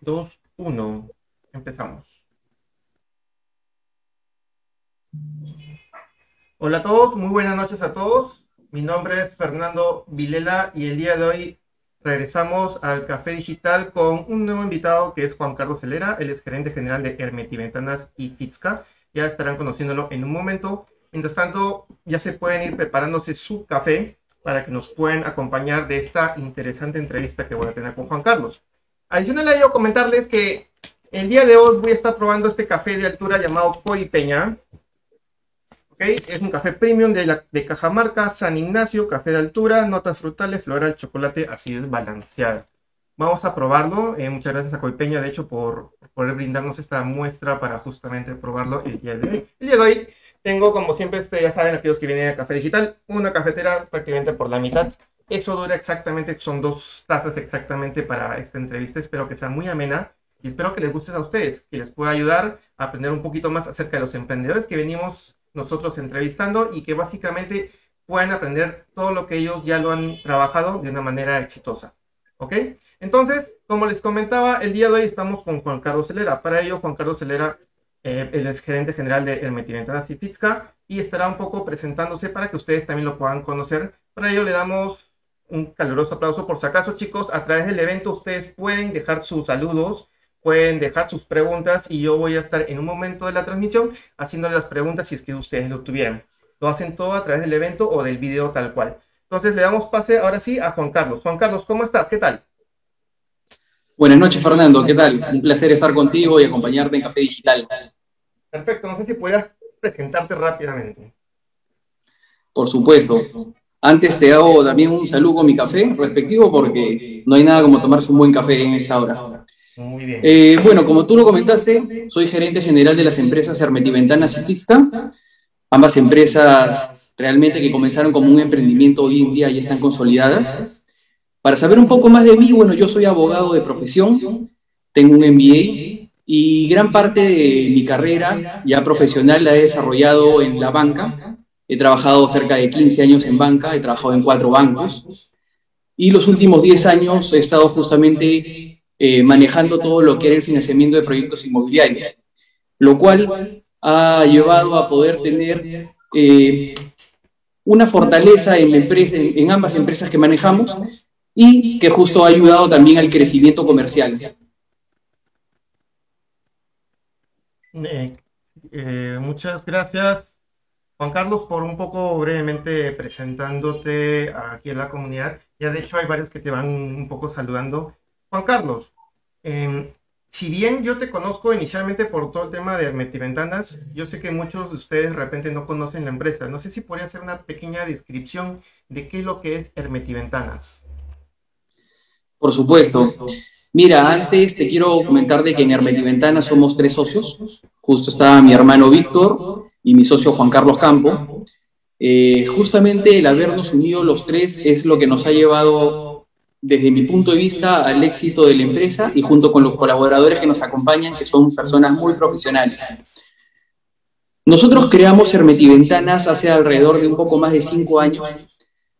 2, 1. Empezamos. Hola a todos, muy buenas noches a todos. Mi nombre es Fernando Vilela y el día de hoy regresamos al Café Digital con un nuevo invitado que es Juan Carlos Celera. Él es gerente general de Hermetiventanas y Pizca. Ya estarán conociéndolo en un momento. Mientras tanto, ya se pueden ir preparándose su café para que nos puedan acompañar de esta interesante entrevista que voy a tener con Juan Carlos. Adicional a ello, comentarles que el día de hoy voy a estar probando este café de altura llamado Coy Peña. ¿Okay? Es un café premium de, la, de Cajamarca, San Ignacio, café de altura, notas frutales, floral, chocolate, así es balanceado. Vamos a probarlo. Eh, muchas gracias a Peña, de hecho, por poder brindarnos esta muestra para justamente probarlo el día de hoy. El día de hoy tengo, como siempre, este, ya saben, aquellos que vienen a Café Digital, una cafetera prácticamente por la mitad. Eso dura exactamente, son dos tazas exactamente para esta entrevista. Espero que sea muy amena y espero que les guste a ustedes, que les pueda ayudar a aprender un poquito más acerca de los emprendedores que venimos nosotros entrevistando y que básicamente puedan aprender todo lo que ellos ya lo han trabajado de una manera exitosa. ¿Ok? Entonces, como les comentaba, el día de hoy estamos con Juan Carlos Celera. Para ello, Juan Carlos Celera eh, es gerente general de Hermetiventanas y Pizca y estará un poco presentándose para que ustedes también lo puedan conocer. Para ello le damos un caluroso aplauso. Por si acaso, chicos, a través del evento ustedes pueden dejar sus saludos, pueden dejar sus preguntas y yo voy a estar en un momento de la transmisión haciéndole las preguntas si es que ustedes lo tuvieran. Lo hacen todo a través del evento o del video tal cual. Entonces le damos pase ahora sí a Juan Carlos. Juan Carlos, ¿cómo estás? ¿Qué tal? Buenas noches, Fernando. ¿Qué tal? Un placer estar contigo y acompañarte en Café Digital. Perfecto. No sé si puedas presentarte rápidamente. Por supuesto. Antes te hago también un saludo con mi café respectivo porque no hay nada como tomarse un buen café en esta hora. Muy bien. Eh, bueno, como tú lo comentaste, soy gerente general de las empresas Hermetiventanas y Fixca. Ambas empresas realmente que comenzaron como un emprendimiento hoy en día ya están consolidadas. Para saber un poco más de mí, bueno, yo soy abogado de profesión, tengo un MBA y gran parte de mi carrera ya profesional la he desarrollado en la banca. He trabajado cerca de 15 años en banca, he trabajado en cuatro bancos y los últimos 10 años he estado justamente eh, manejando todo lo que era el financiamiento de proyectos inmobiliarios, lo cual ha llevado a poder tener eh, una fortaleza en, empresa, en ambas empresas que manejamos y que justo ha ayudado también al crecimiento comercial. Eh, eh, muchas gracias, Juan Carlos, por un poco brevemente presentándote aquí en la comunidad. Ya de hecho hay varios que te van un poco saludando. Juan Carlos, em, si bien yo te conozco inicialmente por todo el tema de Hermetiventanas, yo sé que muchos de ustedes de repente no conocen la empresa. No sé si podría hacer una pequeña descripción de qué es lo que es Hermetiventanas. Por supuesto. Mira, antes te quiero comentar de que en Hermetiventana somos tres socios. Justo está mi hermano Víctor y mi socio Juan Carlos Campo. Eh, justamente el habernos unido los tres es lo que nos ha llevado, desde mi punto de vista, al éxito de la empresa y junto con los colaboradores que nos acompañan, que son personas muy profesionales. Nosotros creamos Hermetiventanas hace alrededor de un poco más de cinco años,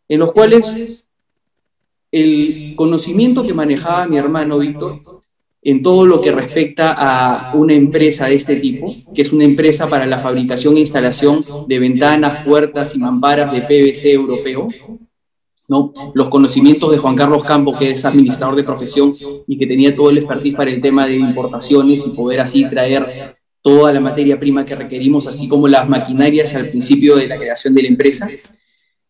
en los cuales el conocimiento que manejaba mi hermano Víctor en todo lo que respecta a una empresa de este tipo, que es una empresa para la fabricación e instalación de ventanas, puertas y mamparas de PVC europeo, ¿no? Los conocimientos de Juan Carlos Campo, que es administrador de profesión y que tenía todo el expertise para el tema de importaciones y poder así traer toda la materia prima que requerimos, así como las maquinarias al principio de la creación de la empresa.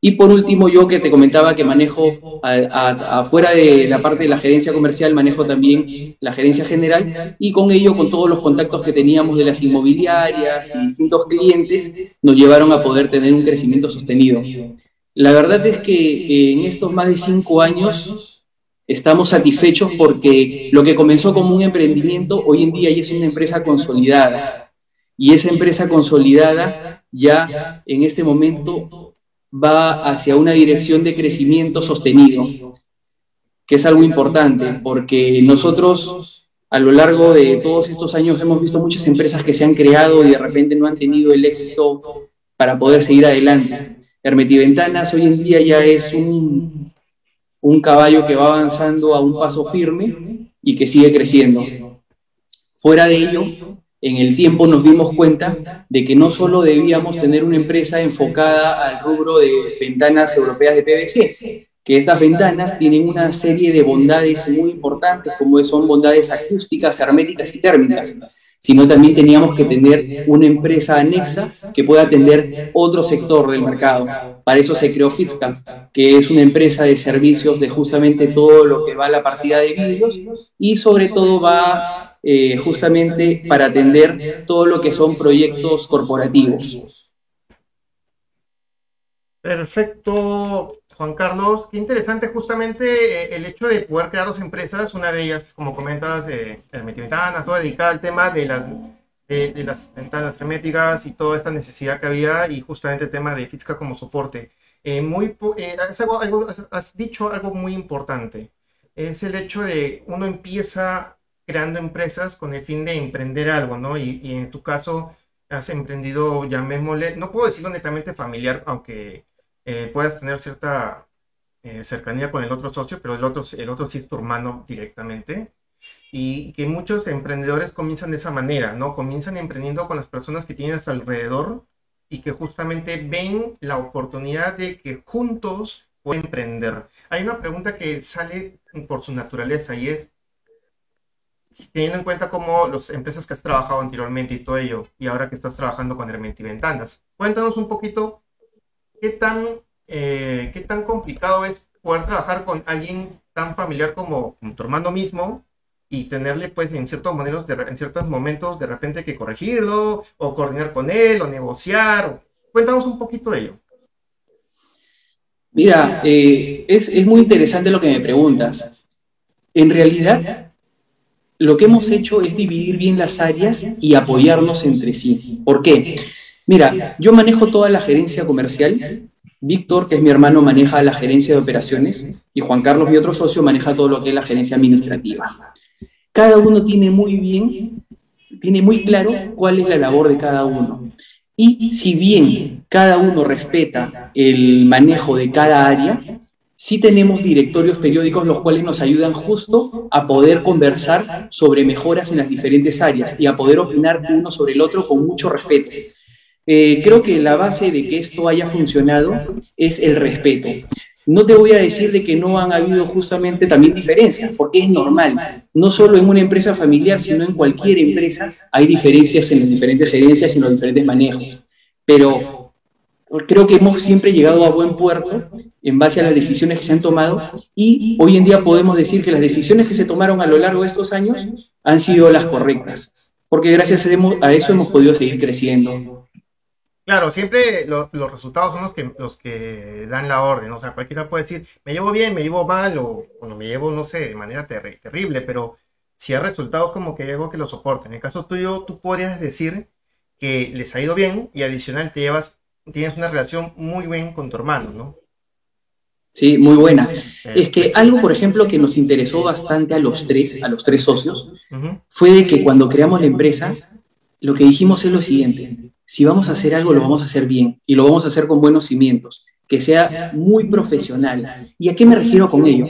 Y por último, yo que te comentaba que manejo, afuera de la parte de la gerencia comercial, manejo también la gerencia general y con ello, con todos los contactos que teníamos de las inmobiliarias y distintos clientes, nos llevaron a poder tener un crecimiento sostenido. La verdad es que eh, en estos más de cinco años estamos satisfechos porque lo que comenzó como un emprendimiento, hoy en día ya es una empresa consolidada. Y esa empresa consolidada ya en este momento va hacia una dirección de crecimiento sostenido, que es algo importante, porque nosotros a lo largo de todos estos años hemos visto muchas empresas que se han creado y de repente no han tenido el éxito para poder seguir adelante. Hermetiventanas hoy en día ya es un, un caballo que va avanzando a un paso firme y que sigue creciendo. Fuera de ello, en el tiempo nos dimos cuenta de que no solo debíamos tener una empresa enfocada al rubro de ventanas europeas de PVC, que estas ventanas tienen una serie de bondades muy importantes, como son bondades acústicas, herméticas y térmicas, sino también teníamos que tener una empresa anexa que pueda atender otro sector del mercado. Para eso se creó Fitzcam, que es una empresa de servicios de justamente todo lo que va a la partida de vidrios y sobre todo va eh, justamente para atender todo lo que son proyectos corporativos. Perfecto. Juan Carlos, qué interesante justamente eh, el hecho de poder crear dos empresas, una de ellas, como comentas, eh, Hermetiventanas, todo dedicada al tema de las, de, las ventanas herméticas y toda esta necesidad que había y justamente el tema de física como soporte. Eh, muy, eh, has, dicho algo muy importante, es el hecho de uno empieza creando empresas con el fin de emprender algo, ¿no? Y, en tu caso has emprendido, llamémosle, no puedo decirlo netamente familiar, aunque eh, puedas tener cierta eh, cercanía con el otro socio, pero el otro, el otro sí es tu hermano directamente. Y que muchos emprendedores comienzan de esa manera, ¿no? Comienzan emprendiendo con las personas que tienes alrededor y que justamente ven la oportunidad de que juntos pueden emprender. Hay una pregunta que sale por su naturaleza y es, teniendo en cuenta cómo las empresas que has trabajado anteriormente y todo ello, y ahora que estás trabajando con Ventanas, cuéntanos un poquito ¿qué tan, eh, qué tan complicado es poder trabajar con alguien tan familiar como, tu hermano mismo y tenerle pues en ciertos, momentos de, en ciertos momentos de repente que corregirlo o coordinar con él o negociar? Cuéntanos un poquito de ello. Mira, eh, es, es muy interesante lo que me preguntas. En realidad, lo que hemos hecho es dividir bien las áreas y apoyarnos entre sí. ¿Por qué? Mira, yo manejo toda la gerencia comercial. Víctor, que es mi hermano, maneja la gerencia de operaciones y Juan Carlos, mi otro socio, maneja todo lo que es la gerencia administrativa. Cada uno tiene muy bien, tiene muy claro cuál es la labor de cada uno. Y si bien cada uno respeta el manejo de cada área, sí tenemos directorios periódicos los cuales nos ayudan justo a poder conversar sobre mejoras en las diferentes áreas y a poder opinar uno sobre el otro con mucho respeto. Eh, creo que la base de que esto haya funcionado es el respeto. No te voy a decir de que no han habido justamente también diferencias, porque es normal. No solo en una empresa familiar, sino en cualquier empresa hay diferencias en las diferentes gerencias y en los diferentes manejos. Pero creo que hemos siempre llegado a buen puerto en base a las decisiones que se han tomado y hoy en día podemos decir que las decisiones que se tomaron a lo largo de estos años han sido las correctas, porque gracias a eso hemos podido seguir creciendo. Claro, siempre los resultados son los que, los que dan la orden. O sea, cualquiera puede decir, me llevo bien, me llevo mal, o bueno, me llevo, no sé, de manera terrible, pero si hay resultados como que algo que lo soporta. En el caso tuyo, tú podrías decir que les ha ido bien y adicional te llevas, tienes una relación muy buena con tu hermano, ¿no? Sí, muy buena. Es que algo, por ejemplo, que nos interesó bastante a los tres, a los tres socios, fue de que cuando creamos la empresa, lo que dijimos es lo siguiente si vamos a hacer algo, lo vamos a hacer bien y lo vamos a hacer con buenos cimientos, que sea muy profesional. ¿Y a qué me refiero con ello?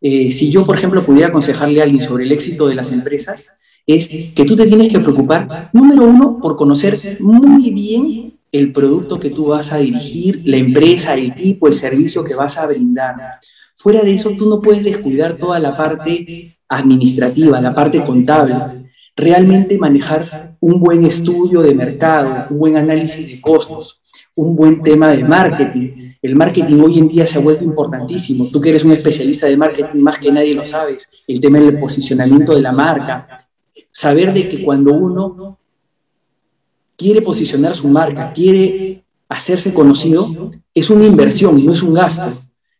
Eh, si yo, por ejemplo, pudiera aconsejarle a alguien sobre el éxito de las empresas, es que tú te tienes que preocupar, número uno, por conocer muy bien el producto que tú vas a dirigir, la empresa, el tipo, el servicio que vas a brindar. Fuera de eso, tú no puedes descuidar toda la parte administrativa, la parte contable realmente manejar un buen estudio de mercado, un buen análisis de costos, un buen tema de marketing. El marketing hoy en día se ha vuelto importantísimo. Tú que eres un especialista de marketing, más que nadie lo sabes. El tema del posicionamiento de la marca. Saber de que cuando uno quiere posicionar su marca, quiere hacerse conocido, es una inversión, no es un gasto.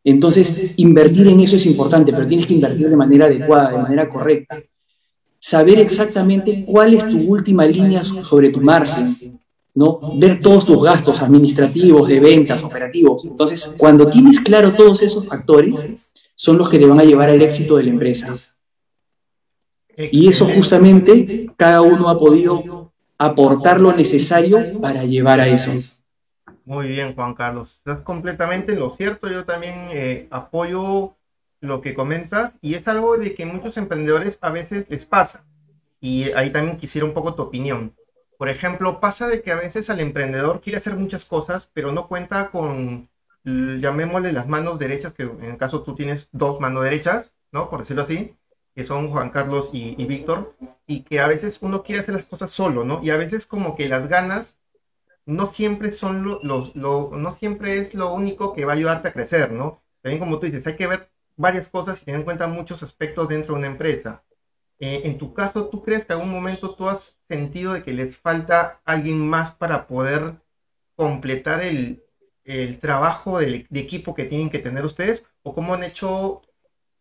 Entonces, invertir en eso es importante, pero tienes que invertir de manera adecuada, de manera correcta saber exactamente cuál es tu última línea sobre tu margen, ¿no? Ver todos tus gastos administrativos, de ventas, operativos. Entonces, cuando tienes claro todos esos factores, son los que te van a llevar al éxito de la empresa. Y eso justamente cada uno ha podido aportar lo necesario para llevar a eso. Muy bien, Juan Carlos. Estás completamente en lo cierto. Yo también eh, apoyo lo que comentas y es algo de que muchos emprendedores a veces les pasa. Y ahí también quisiera un poco tu opinión. Por ejemplo, pasa de que a veces al emprendedor quiere hacer muchas cosas, pero no cuenta con, llamémosle las manos derechas, que en el caso tú tienes dos manos derechas, ¿no? Por decirlo así, que son Juan Carlos y, Víctor, y que a veces uno quiere hacer las cosas solo, ¿no? Y a veces como que las ganas no siempre son lo, no siempre es lo único que va a ayudarte a crecer, ¿no? También como tú dices, hay que ver varias cosas y tener en cuenta muchos aspectos dentro de una empresa. Eh, en tu caso, ¿tú crees que en algún momento tú has sentido de que les falta alguien más para poder completar el, trabajo de, equipo que tienen que tener ustedes? ¿O cómo han hecho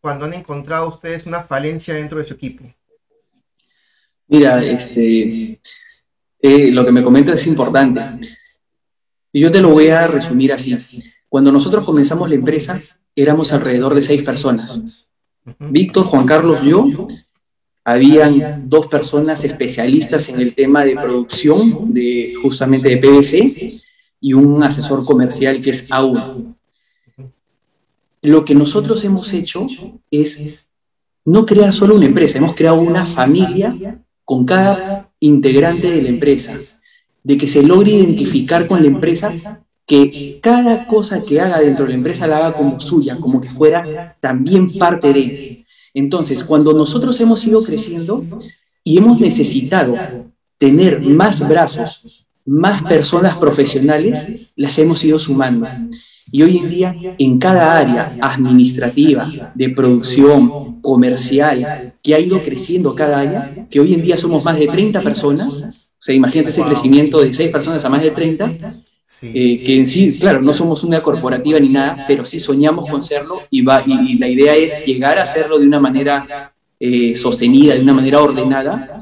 cuando han encontrado ustedes una falencia dentro de su equipo? Mira, este, eh, lo que me comentas es importante. Yo te lo voy a resumir así. Cuando nosotros comenzamos la empresa, éramos alrededor de seis personas. Víctor, Juan Carlos, yo habían dos personas especialistas en el tema de producción de justamente de PVC y un asesor comercial que es AUN. Lo que nosotros hemos hecho es no crear solo una empresa, hemos creado una familia con cada integrante de la empresa, de que se logre identificar con la empresa, que cada cosa que haga dentro de la empresa la haga como suya, como que fuera también parte de entonces, cuando nosotros hemos ido creciendo y hemos necesitado tener más brazos, más personas profesionales, las hemos ido sumando. Y hoy en día, en cada área administrativa, de producción, comercial, que ha ido creciendo cada año, que hoy en día somos más de 30 personas, o sea, imagínate ese crecimiento de 6 personas a más de 30, eh, que en sí, claro, no somos una corporativa ni nada, pero sí soñamos con serlo y, va, y, la idea es llegar a hacerlo de una manera eh, sostenida, de una manera ordenada.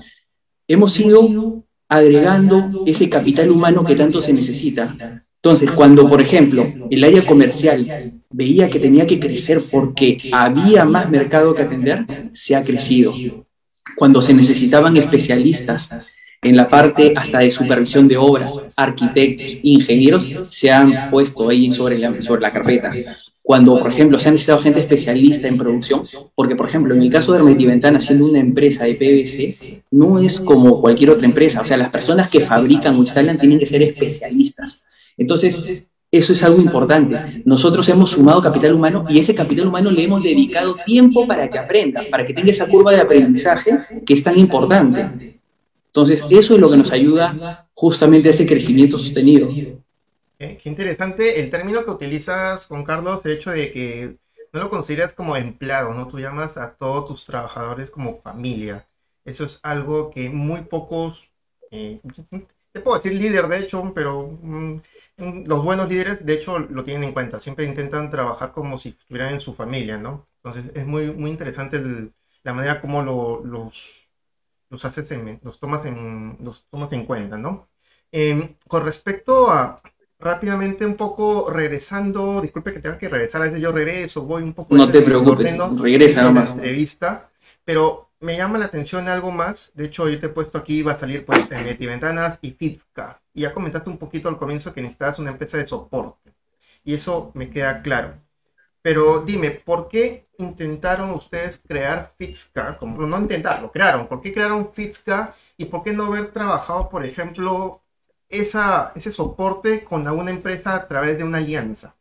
Hemos ido agregando ese capital humano que tanto se necesita. Entonces, cuando, por ejemplo, el área comercial veía que tenía que crecer porque había más mercado que atender, se ha crecido. Cuando se necesitaban especialistas en la parte hasta de supervisión de obras, arquitectos, ingenieros, se han puesto ahí sobre la, sobre la carpeta. Cuando, por ejemplo, se ha necesitado gente especialista en producción, porque, por ejemplo, en el caso de Hermetiventana, siendo una empresa de PVC, no es como cualquier otra empresa. O sea, las personas que fabrican o instalan tienen que ser especialistas. Entonces, eso es algo importante. Nosotros hemos sumado capital humano y ese capital humano le hemos dedicado tiempo para que aprenda, para que tenga esa curva de aprendizaje que es tan importante. Entonces, eso es lo que nos ayuda justamente a ese crecimiento sostenido. Qué interesante el término que utilizas, Juan Carlos, el hecho de que no lo consideras como empleado, ¿no? Tú llamas a todos tus trabajadores como familia. Eso es algo que muy pocos, eh, te puedo decir líder de hecho, pero mm, mm, los buenos líderes de hecho lo tienen en cuenta. Siempre intentan trabajar como si estuvieran en su familia, ¿no? Entonces es muy, muy interesante la manera como los los haces en, los tomas en, los tomas en cuenta, ¿no? Em, con respecto a rápidamente un poco regresando, disculpe que tenga que regresar, a veces yo regreso, voy un poco... No te preocupes, regresa nomás. entrevista, pero me llama la atención algo más, de hecho yo te he puesto aquí, va a salir pues en Ventanas y Fitzca, y ya comentaste un poquito al comienzo que necesitabas una empresa de soporte, y eso me queda claro. Pero dime, ¿por qué intentaron ustedes crear Fitzca? Como, no intentarlo, crearon. ¿Por qué crearon Fitzca? ¿Y por qué no haber trabajado, por ejemplo, esa, ese soporte con alguna empresa a través de una alianza?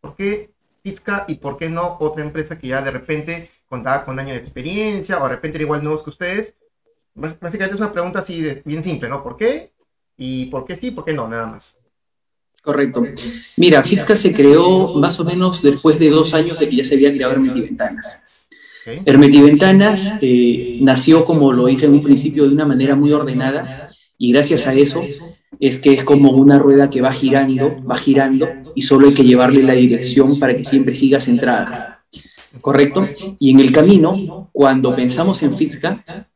¿Por qué Fitzca y por qué no otra empresa que ya de repente contaba con años de experiencia o de repente era igual nuevos que ustedes? Básicamente es una pregunta así de, bien simple, ¿no? ¿Por qué? ¿Y por qué sí? ¿Por qué no? Nada más. Correcto. Mira, Fitzca se creó más o menos después de dos años de que ya se había creado Hermetiventanas. Hermetiventanas eh, nació, como lo dije en un principio, de una manera muy ordenada y gracias a eso es que es como una rueda que va girando, va girando y solo hay que llevarle la dirección para que siempre siga centrada. ¿Correcto? Y en el camino, cuando pensamos en Fitzca,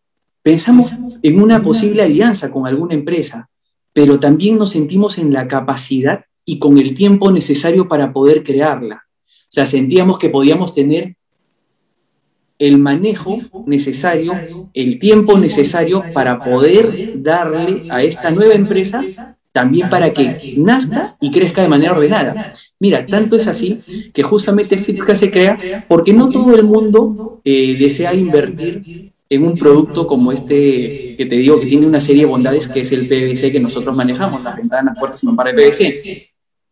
pensamos en una posible alianza con alguna empresa, pero también nos sentimos en la capacidad y con el tiempo necesario para poder crearla. O sea, sentíamos que podíamos tener el manejo necesario, el tiempo necesario para poder darle a esta nueva empresa también para que nazca y crezca de manera ordenada. Mira, tanto es así que justamente Fitzca se crea porque no todo el mundo eh, desea invertir en un producto como este que te digo que tiene una serie de bondades que es el PVC que nosotros manejamos, las ventanas, puertas y mamparas de PVC.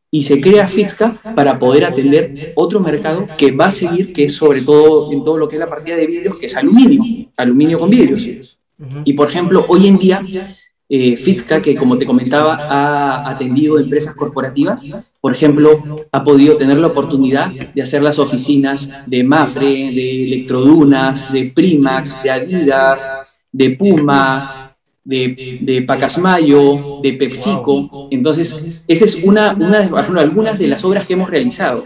Y se crea Fitzca para poder atender otro mercado que va a seguir, que es sobre todo en todo lo que es la partida de vidrios, que es aluminio, aluminio con vidrios. Y por ejemplo, hoy en día eh, Fitzca, que como te comentaba, ha atendido empresas corporativas, por ejemplo, ha podido tener la oportunidad de hacer las oficinas de Mafre, de Electrodunas, de Primax, de Adidas, de Puma, de, de Pacasmayo, de PepsiCo. Entonces, esa es una, una de algunas de las obras que hemos realizado.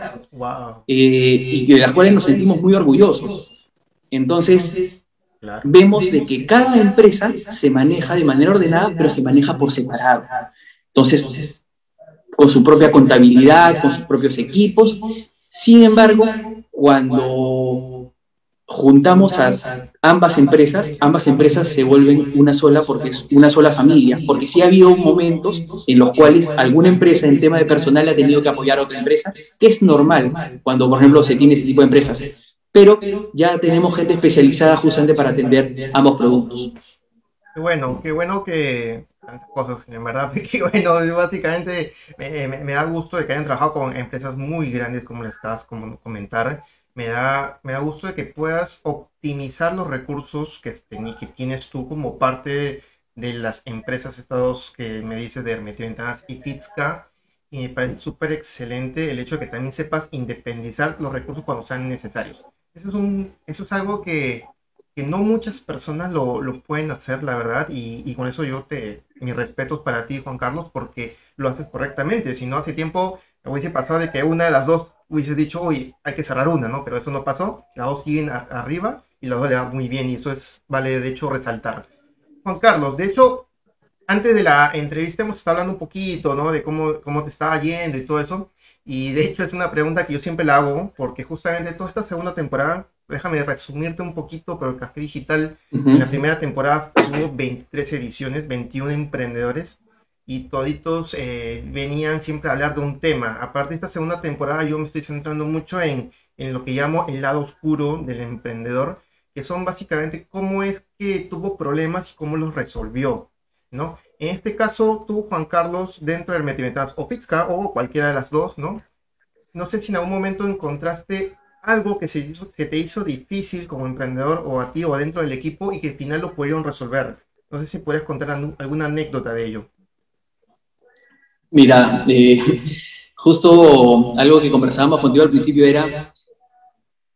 Eh, y de las cuales nos sentimos muy orgullosos. Entonces, vemos de que cada empresa se maneja de manera ordenada, pero se maneja por separado. Entonces, con su propia contabilidad, con sus propios equipos. Sin embargo, cuando juntamos a ambas empresas, ambas empresas se vuelven una sola porque es una sola familia, porque sí ha habido momentos en los cuales alguna empresa en tema de personal ha tenido que apoyar a otra empresa, que es normal cuando, por ejemplo, se tiene este tipo de empresas pero ya tenemos gente especializada justamente para atender ambos productos. Qué bueno, qué bueno que tantas cosas, en verdad, qué bueno, básicamente me, da gusto de que hayan trabajado con empresas muy grandes como les acabas de comentar. Me da, me da gusto de que puedas optimizar los recursos que, que tienes tú como parte de las empresas estados que me dices de Hermetio Ventanas y Fitzca. Y me parece súper excelente el hecho de que también sepas independizar los recursos cuando sean necesarios. Eso es, algo que, que no muchas personas lo, lo, pueden hacer, la verdad, y, y, con eso yo te, mis respetos para ti, Juan Carlos, porque lo haces correctamente. Si no, hace tiempo hubiese pasado de que una de las dos hubiese dicho, uy, hay que cerrar una, ¿no? Pero eso no pasó, las dos siguen arriba y las dos le va muy bien, y eso es, vale, de hecho, resaltar. Juan Carlos, de hecho, antes de la entrevista hemos estado hablando un poquito, ¿no? De cómo, cómo te estaba yendo y todo eso. Y de hecho es una pregunta que yo siempre la hago, porque justamente toda esta segunda temporada, déjame resumirte un poquito, pero el Café Digital en la primera temporada tuvo 23 ediciones, 21 emprendedores, y toditos eh, venían siempre a hablar de un tema. Aparte de esta segunda temporada, yo me estoy centrando mucho en, en lo que llamo el lado oscuro del emprendedor, que son básicamente cómo es que tuvo problemas y cómo los resolvió, ¿no? En este caso, tú, Juan Carlos, dentro del Metiventanas o Pizca o cualquiera de las dos, ¿no? No sé si en algún momento encontraste algo que se, te hizo difícil como emprendedor o a ti o dentro del equipo y que al final lo pudieron resolver. No sé si puedes contar alguna anécdota de ello. Mira, eh, justo algo que conversábamos contigo al principio era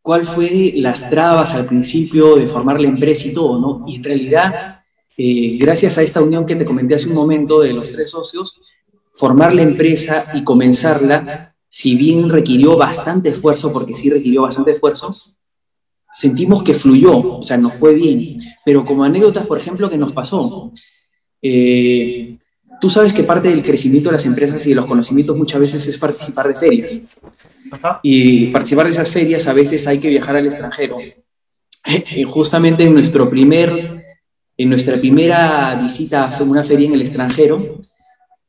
cuál fue las trabas al principio de formar la empresa y todo, ¿no? Y en realidad eh, gracias a esta unión que te comenté hace un momento de los tres socios, formar la empresa y comenzarla, si bien requirió bastante esfuerzo, porque sí requirió bastante esfuerzo, sentimos que fluyó, o sea, nos fue bien. Pero como anécdotas, por ejemplo, que nos pasó, eh, tú sabes que parte del crecimiento de las empresas y de los conocimientos muchas veces es participar de ferias. Y participar de esas ferias a veces hay que viajar al extranjero. Justamente en nuestro primer en nuestra primera visita a una feria en el extranjero,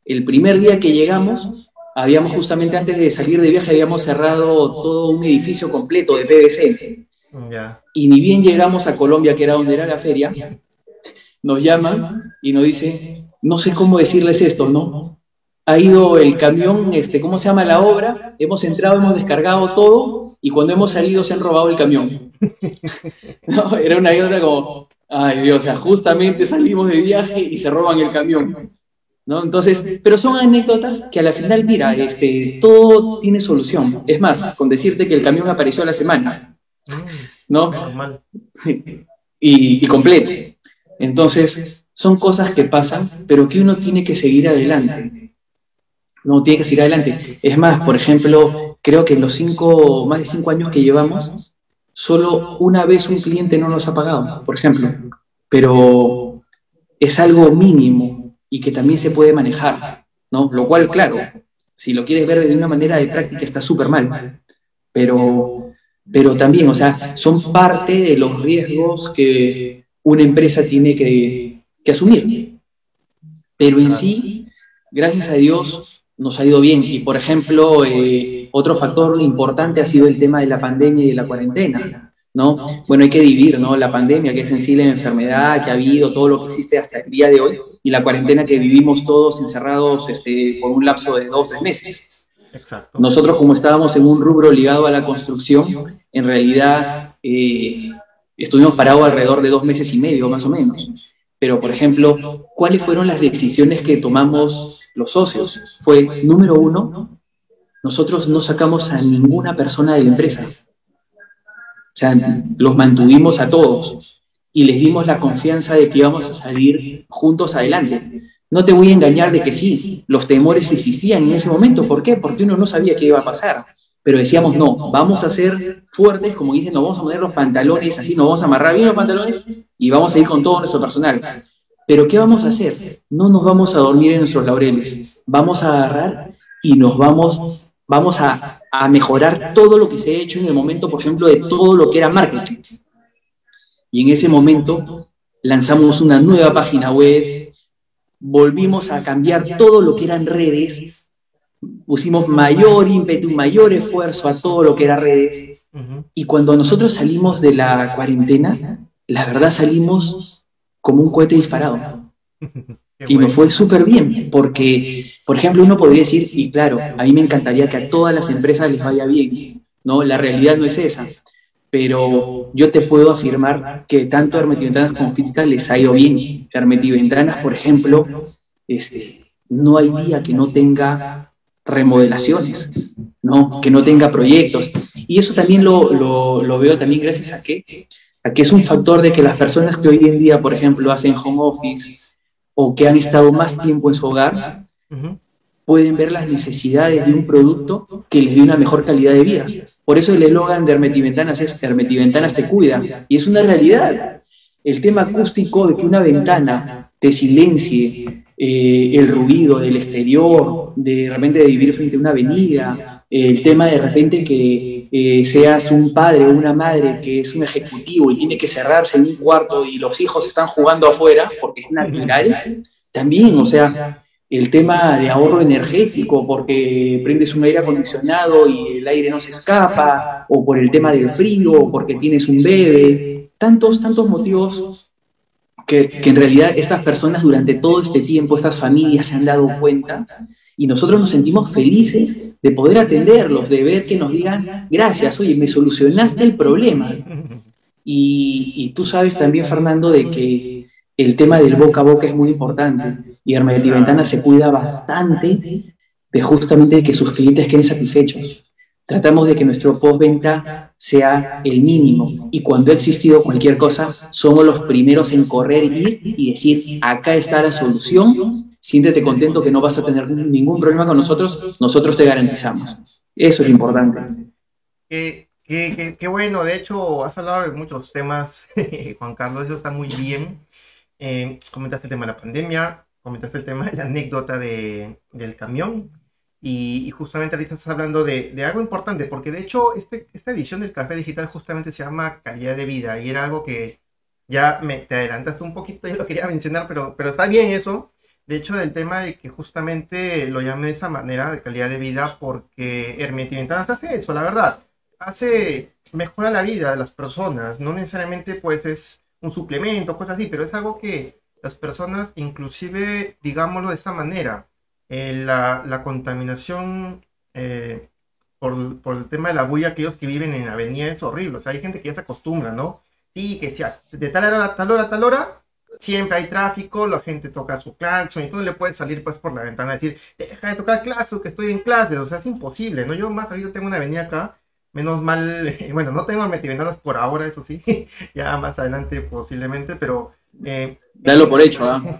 el primer día que llegamos, habíamos justamente antes de salir de viaje, habíamos cerrado todo un edificio completo de PVC. Y ni bien llegamos a Colombia, que era donde era la feria, nos llaman y nos dice, no sé cómo decirles esto, ¿no? Ha ido el camión, este, ¿cómo se llama la obra? Hemos entrado, hemos descargado todo y cuando hemos salido se han robado el camión. no, era una anécdota como, Ay, Dios, o sea, justamente salimos de viaje y se roban el camión. ¿No? Entonces, pero son anécdotas que a la final, mira, este, todo tiene solución. Es más, con decirte que el camión apareció a la semana, ¿no? Y, y completo. Entonces, son cosas que pasan, pero que uno tiene que seguir adelante. No tiene que seguir adelante. Es más, por ejemplo, creo que en los cinco, más de cinco años que llevamos, solo una vez un cliente no nos ha pagado, por ejemplo, pero es algo mínimo y que también se puede manejar, ¿no? Lo cual, claro, si lo quieres ver de una manera de práctica está súper mal, pero, pero también, o sea, son parte de los riesgos que una empresa tiene que, que asumir. Pero en sí, gracias a Dios, nos ha ido bien. Y, por ejemplo, eh, otro factor importante ha sido el tema de la pandemia y de la cuarentena. ¿no? Bueno, hay que dividir, ¿no? La pandemia, que es en sí la enfermedad que ha habido, todo lo que existe hasta el día de hoy, y la cuarentena que vivimos todos encerrados este, por un lapso de dos, tres meses. Exacto. Nosotros, como estábamos en un rubro ligado a la construcción, en realidad eh, estuvimos parados alrededor de dos meses y medio, más o menos. Pero, por ejemplo, ¿cuáles fueron las decisiones que tomamos los socios? Fue, número uno, nosotros no sacamos a ninguna persona de la empresa. O sea, los mantuvimos a todos y les dimos la confianza de que íbamos a salir juntos adelante. No te voy a engañar de que sí, los temores existían en ese momento. ¿Por qué? Porque uno no sabía qué iba a pasar. Pero decíamos, no, vamos a ser fuertes, como dicen, nos vamos a poner los pantalones, así nos vamos a amarrar bien los pantalones y vamos a ir con todo nuestro personal. Pero ¿qué vamos a hacer? No nos vamos a dormir en nuestros laureles. Vamos a agarrar y nos vamos, vamos a a mejorar todo lo que se ha hecho en el momento, por ejemplo, de todo lo que era marketing. Y en ese momento lanzamos una nueva página web, volvimos a cambiar todo lo que eran redes, pusimos mayor ímpetu, mayor esfuerzo a todo lo que era redes. Y cuando nosotros salimos de la cuarentena, la verdad salimos como un cohete disparado. y me fue súper bien, porque, por ejemplo, uno podría decir, y claro, a mí me encantaría que a todas las empresas les vaya bien, ¿no? La realidad no es esa, pero yo te puedo afirmar que tanto Hermetiventanas como Fiscal les ha ido bien. Hermetiventanas, por ejemplo, este, no hay día que no tenga remodelaciones, ¿no? Que no tenga proyectos. Y eso también lo, lo, lo veo también gracias a que, a que es un factor de que las personas que hoy en día, por ejemplo, hacen home office, o que han estado más tiempo en su hogar, pueden ver las necesidades de un producto que les dé una mejor calidad de vida. Por eso el eslogan de Hermetiventanas es Hermetiventanas te cuida. Y es una realidad. El tema acústico de que una ventana te silencie eh, el ruido del exterior, de repente de vivir frente a una avenida, el tema de repente que eh, seas un padre o una madre que es un ejecutivo y tiene que cerrarse en un cuarto y los hijos están jugando afuera porque es natural, también, o sea, el tema de ahorro energético porque prendes un aire acondicionado y el aire no se escapa, o por el tema del frío, porque tienes un bebé, tantos, tantos motivos que, en realidad estas personas durante todo este tiempo, estas familias se han dado cuenta y nosotros nos sentimos felices de poder atenderlos, de ver que nos digan, gracias, oye, me solucionaste el problema. Y, tú sabes también, Fernando, de que el tema del boca a boca es muy importante y Ventana se cuida bastante de justamente que sus clientes queden satisfechos. Tratamos de que nuestro postventa sea el mínimo y cuando ha existido cualquier cosa, somos los primeros en correr, y decir, acá está la solución siéntete contento que no vas a tener ningún problema con nosotros, nosotros te garantizamos. Eso es lo importante. Qué, bueno, de hecho, has hablado de muchos temas, Juan Carlos, eso está muy bien. Eh, comentaste el tema de la pandemia, comentaste el tema de la anécdota de, del camión. Y, justamente ahorita estás hablando de, de, algo importante, porque de hecho este, esta edición del Café Digital justamente se llama Calidad de Vida y era algo que ya me, te adelantaste un poquito, yo lo quería mencionar, pero, pero está bien eso, de hecho, del tema de que justamente lo llame de esa manera, de calidad de vida, porque Hermetiventanas hace eso, la verdad. Hace, mejora la vida de las personas. No necesariamente pues es un suplemento, cosas así, pero es algo que las personas, inclusive, digámoslo de esa manera, eh, la, contaminación eh, por, el tema de la bulla, aquellos que viven en la avenida es horrible. O sea, hay gente que ya se acostumbra, ¿no? Sí, que ya, de tal hora a tal hora a tal hora siempre hay tráfico, la gente toca su claxon y tú no le puedes salir pues por la ventana y decir, deja de tocar claxon que estoy en clase, o sea, es imposible, ¿no? Yo más yo tengo una avenida acá, menos mal, bueno, no tengo metiventanas por ahora, eso sí, ya más adelante posiblemente, pero... Eh, Dalo por hecho, ¿ah?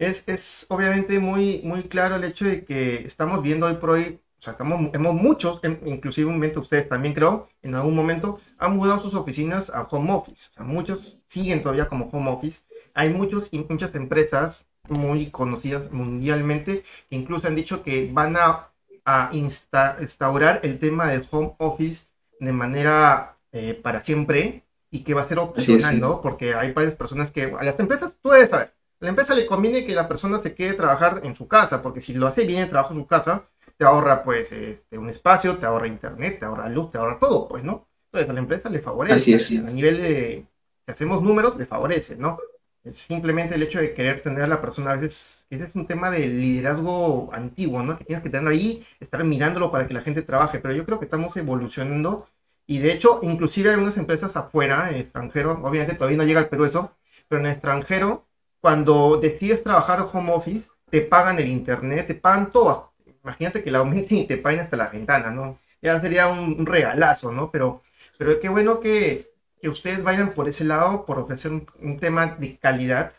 es, es, obviamente muy, muy claro el hecho de que estamos viendo hoy por hoy o sea, estamos, hemos muchos, inclusive ustedes también creo, en algún momento han mudado sus oficinas a home office. O sea, muchos siguen todavía como home office. Hay muchos, muchas empresas muy conocidas mundialmente que incluso han dicho que van a, a instaurar el tema del home office de manera eh, para siempre y que va a ser opcional, ¿no? Porque hay varias personas que, a las empresas, tú debes saber, la empresa le conviene que la persona se quede a trabajar en su casa, porque si lo hace bien el trabajo en su casa, te ahorra pues este, un espacio, te ahorra internet, te ahorra luz, te ahorra todo, pues, ¿no? Entonces a la empresa le favorece. Así es. A nivel de, si hacemos números, le favorece, ¿no? Es simplemente el hecho de querer tener a la persona, a veces, ese es un tema de liderazgo antiguo, ¿no? Que tienes que tenerlo ahí, estar mirándolo para que la gente trabaje, pero yo creo que estamos evolucionando y de hecho, inclusive hay unas empresas afuera, en extranjero, obviamente todavía no llega al Perú eso, pero en extranjero, cuando decides trabajar home office, te pagan el internet, te pagan todo. Imagínate que la aumenten y te paguen hasta las ventanas, ¿no? Ya sería un, regalazo, ¿no? Pero, pero qué bueno que, que, ustedes vayan por ese lado, por ofrecer un, un, tema de calidad,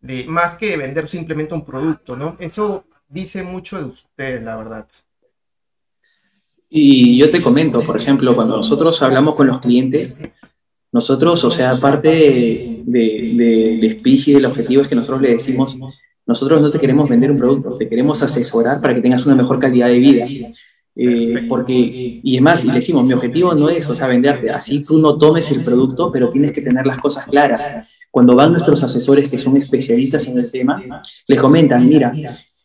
de más que vender simplemente un producto, ¿no? Eso dice mucho de ustedes, la verdad. Y yo te comento, por ejemplo, cuando nosotros hablamos con los clientes, nosotros, o sea, aparte del de, de, speech y del objetivo es que nosotros le decimos, nosotros no te queremos vender un producto, te queremos asesorar para que tengas una mejor calidad de vida. Eh, porque, y es más, y le decimos, mi objetivo no es, o sea, venderte, así tú no tomes el producto, pero tienes que tener las cosas claras. Cuando van nuestros asesores que son especialistas en el tema, les comentan, mira,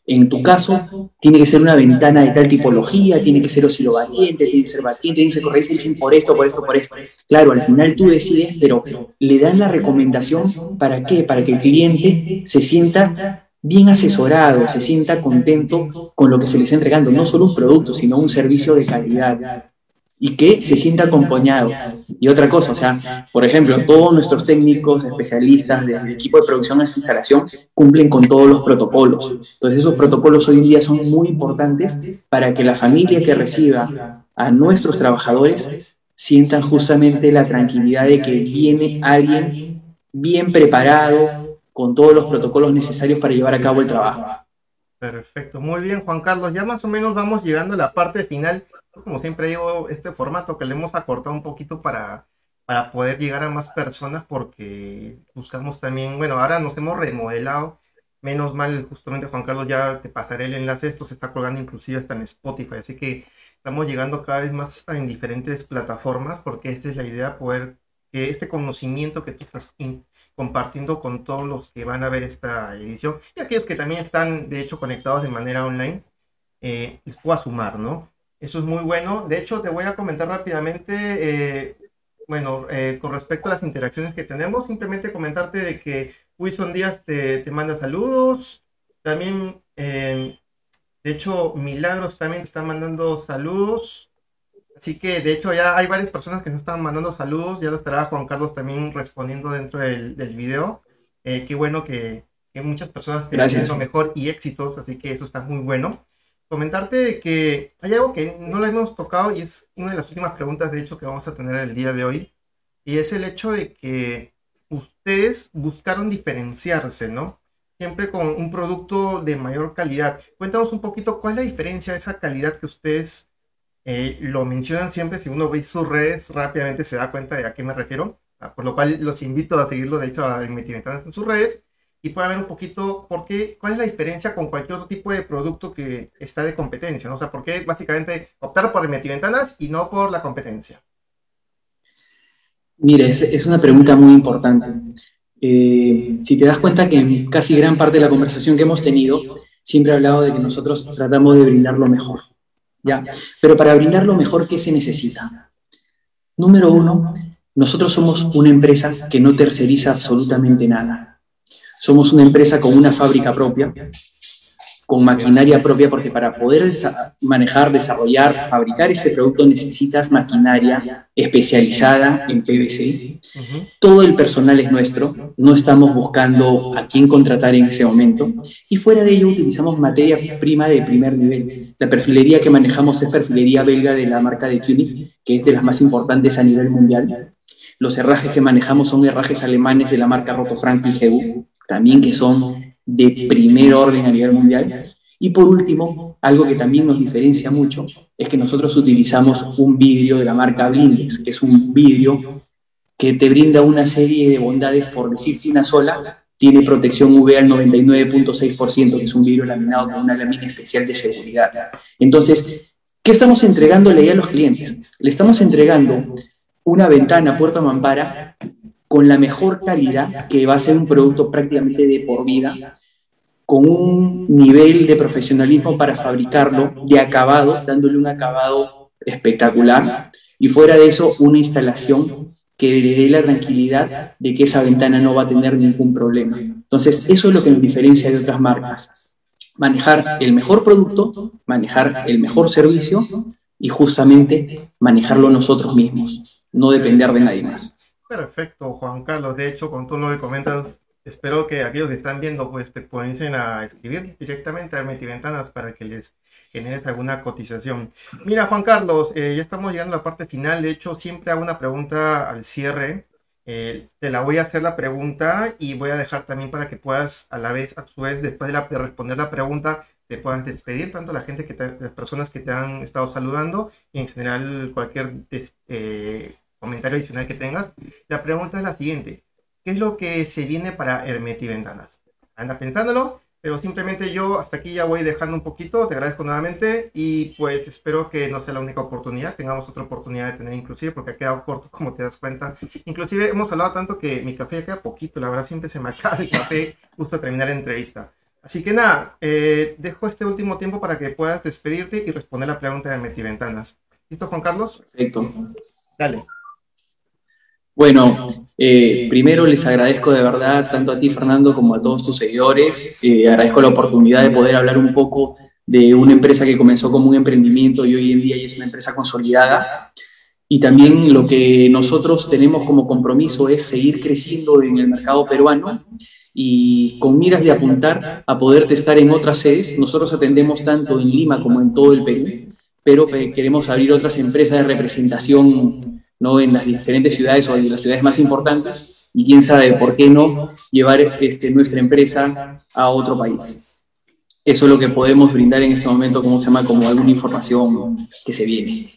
en tu caso, tiene que ser una ventana de tal tipología, tiene que ser oscilobatiente, tiene que ser batiente, tiene que ser correcta, dicen por esto, por esto, por esto. Claro, al final tú decides, pero le dan la recomendación para qué? Para que el cliente se sienta bien asesorado, se sienta contento con lo que se le está entregando, no solo un producto, sino un servicio de calidad y que se sienta acompañado. Y otra cosa, o sea, por ejemplo, todos nuestros técnicos, especialistas del equipo de producción e instalación cumplen con todos los protocolos. Entonces, esos protocolos hoy en día son muy importantes para que la familia que reciba a nuestros trabajadores sientan justamente la tranquilidad de que viene alguien bien preparado con todos los protocolos necesarios para llevar a cabo el trabajo. Perfecto, muy bien Juan Carlos, ya más o menos vamos llegando a la parte final. Como siempre digo, este formato que le hemos acortado un poquito para, para poder llegar a más personas porque buscamos también, bueno, ahora nos hemos remodelado, menos mal, justamente Juan Carlos ya te pasaré el enlace, esto se está colgando inclusive hasta en Spotify, así que estamos llegando cada vez más en diferentes plataformas porque esta es la idea, poder que este conocimiento que tú estás compartiendo con todos los que van a ver esta edición y aquellos que también están de hecho conectados de manera online, eh, les pueda sumar, ¿no? Eso es muy bueno. De hecho, te voy a comentar rápidamente, eh, bueno, eh, con respecto a las interacciones que tenemos, simplemente comentarte de que Wilson Díaz te, te manda saludos. También, eh, de hecho, Milagros también te está mandando saludos. Así que, de hecho, ya hay varias personas que se están mandando saludos. Ya lo estará Juan Carlos también respondiendo dentro del, del video. qué bueno que, que muchas personas están lo mejor y éxitos, así que eso está muy bueno comentarte que hay algo que no le hemos tocado y es una de las últimas preguntas, de hecho, que vamos a tener el día de hoy, y es el hecho de que ustedes buscaron diferenciarse, ¿no? Siempre con un producto de mayor calidad. Cuéntanos un poquito cuál es la diferencia de esa calidad que ustedes eh, lo mencionan siempre. Si uno ve sus redes, rápidamente se da cuenta de a qué me refiero. Ah, por lo cual los invito a seguirlo, de hecho, a Investigando en sus redes y pueda ver un poquito por qué, cuál es la diferencia con cualquier otro tipo de producto que está de competencia, ¿no? O sea, por qué básicamente optar por el metiventanas y no por la competencia. Mire, es, una pregunta muy importante. Eh, si te das cuenta que en casi gran parte de la conversación que hemos tenido, siempre he hablado de que nosotros tratamos de brindar lo mejor. Pero para brindar lo mejor, ¿qué se necesita? Número uno, nosotros somos una empresa que no terceriza absolutamente nada. Somos una empresa con una fábrica propia, con maquinaria propia, porque para poder manejar, desarrollar, fabricar ese producto necesitas maquinaria especializada en PVC. Todo el personal es nuestro, no estamos buscando a quién contratar en ese momento. Y fuera de ello utilizamos materia prima de primer nivel. La perfilería que manejamos es perfilería belga de la marca de Tunic, que es de las más importantes a nivel mundial. Los herrajes que manejamos son herrajes alemanes de la marca Roto Frank y GU también que son de primer orden a nivel mundial. Y por último, algo que también nos diferencia mucho es que nosotros utilizamos un vidrio de la marca Blindex, que es un vidrio que te brinda una serie de bondades, por decirte una sola, tiene protección UV al 99.6%, que es un vidrio laminado con una lámina especial de seguridad. Entonces, ¿qué estamos entregándole a los clientes? Le estamos entregando una ventana puerta mampara con la mejor calidad, que va a ser un producto prácticamente de por vida, con un nivel de profesionalismo para fabricarlo de acabado, dándole un acabado espectacular, y fuera de eso, una instalación que le dé la tranquilidad de que esa ventana no va a tener ningún problema. Entonces, eso es lo que nos diferencia de otras marcas. Manejar el mejor producto, manejar el mejor servicio y justamente manejarlo nosotros mismos, no depender de nadie más. Perfecto, Juan Carlos. De hecho, con todo lo que comentas, espero que aquellos que están viendo pues te pueden a escribir directamente a Ventanas para que les generes alguna cotización. Mira, Juan Carlos, eh, ya estamos llegando a la parte final. De hecho, siempre hago una pregunta al cierre. Eh, te la voy a hacer la pregunta y voy a dejar también para que puedas a la vez, a su vez, después de, responder la pregunta, te puedas despedir, tanto la gente que las personas que te han estado saludando y en general cualquier eh, comentario adicional que tengas. La pregunta es la siguiente. ¿Qué es lo que se viene para Hermeti Ventanas? Anda pensándolo pero simplemente yo hasta aquí ya voy dejando un poquito, te agradezco nuevamente y pues espero que no sea la única oportunidad, tengamos otra oportunidad de tener inclusive porque ha quedado corto como te das cuenta. Inclusive hemos hablado tanto que mi café ya queda poquito, la verdad siempre se me acaba el café justo a terminar la entrevista. Así que nada, eh, dejo este último tiempo para que puedas despedirte y responder la pregunta de Metiventanas. ¿Listo, Juan Carlos? Perfecto. Dale. Bueno, eh, primero les agradezco de verdad tanto a ti, Fernando, como a todos tus seguidores. Eh, agradezco la oportunidad de poder hablar un poco de una empresa que comenzó como un emprendimiento y hoy en día es una empresa consolidada. Y también lo que nosotros tenemos como compromiso es seguir creciendo en el mercado peruano y con miras de apuntar a poder estar en otras sedes. Nosotros atendemos tanto en Lima como en todo el Perú, pero queremos abrir otras empresas de representación ¿no? en las diferentes ciudades o en las ciudades más importantes y quién sabe por qué no llevar este, nuestra empresa a otro país. Eso es lo que podemos brindar en este momento, como se llama, como alguna información que se viene.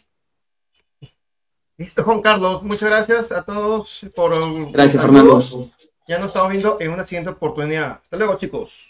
Listo, Juan Carlos. Muchas gracias a todos por... Gracias, Fernando. Ya nos estamos viendo en una siguiente oportunidad. Hasta luego, chicos.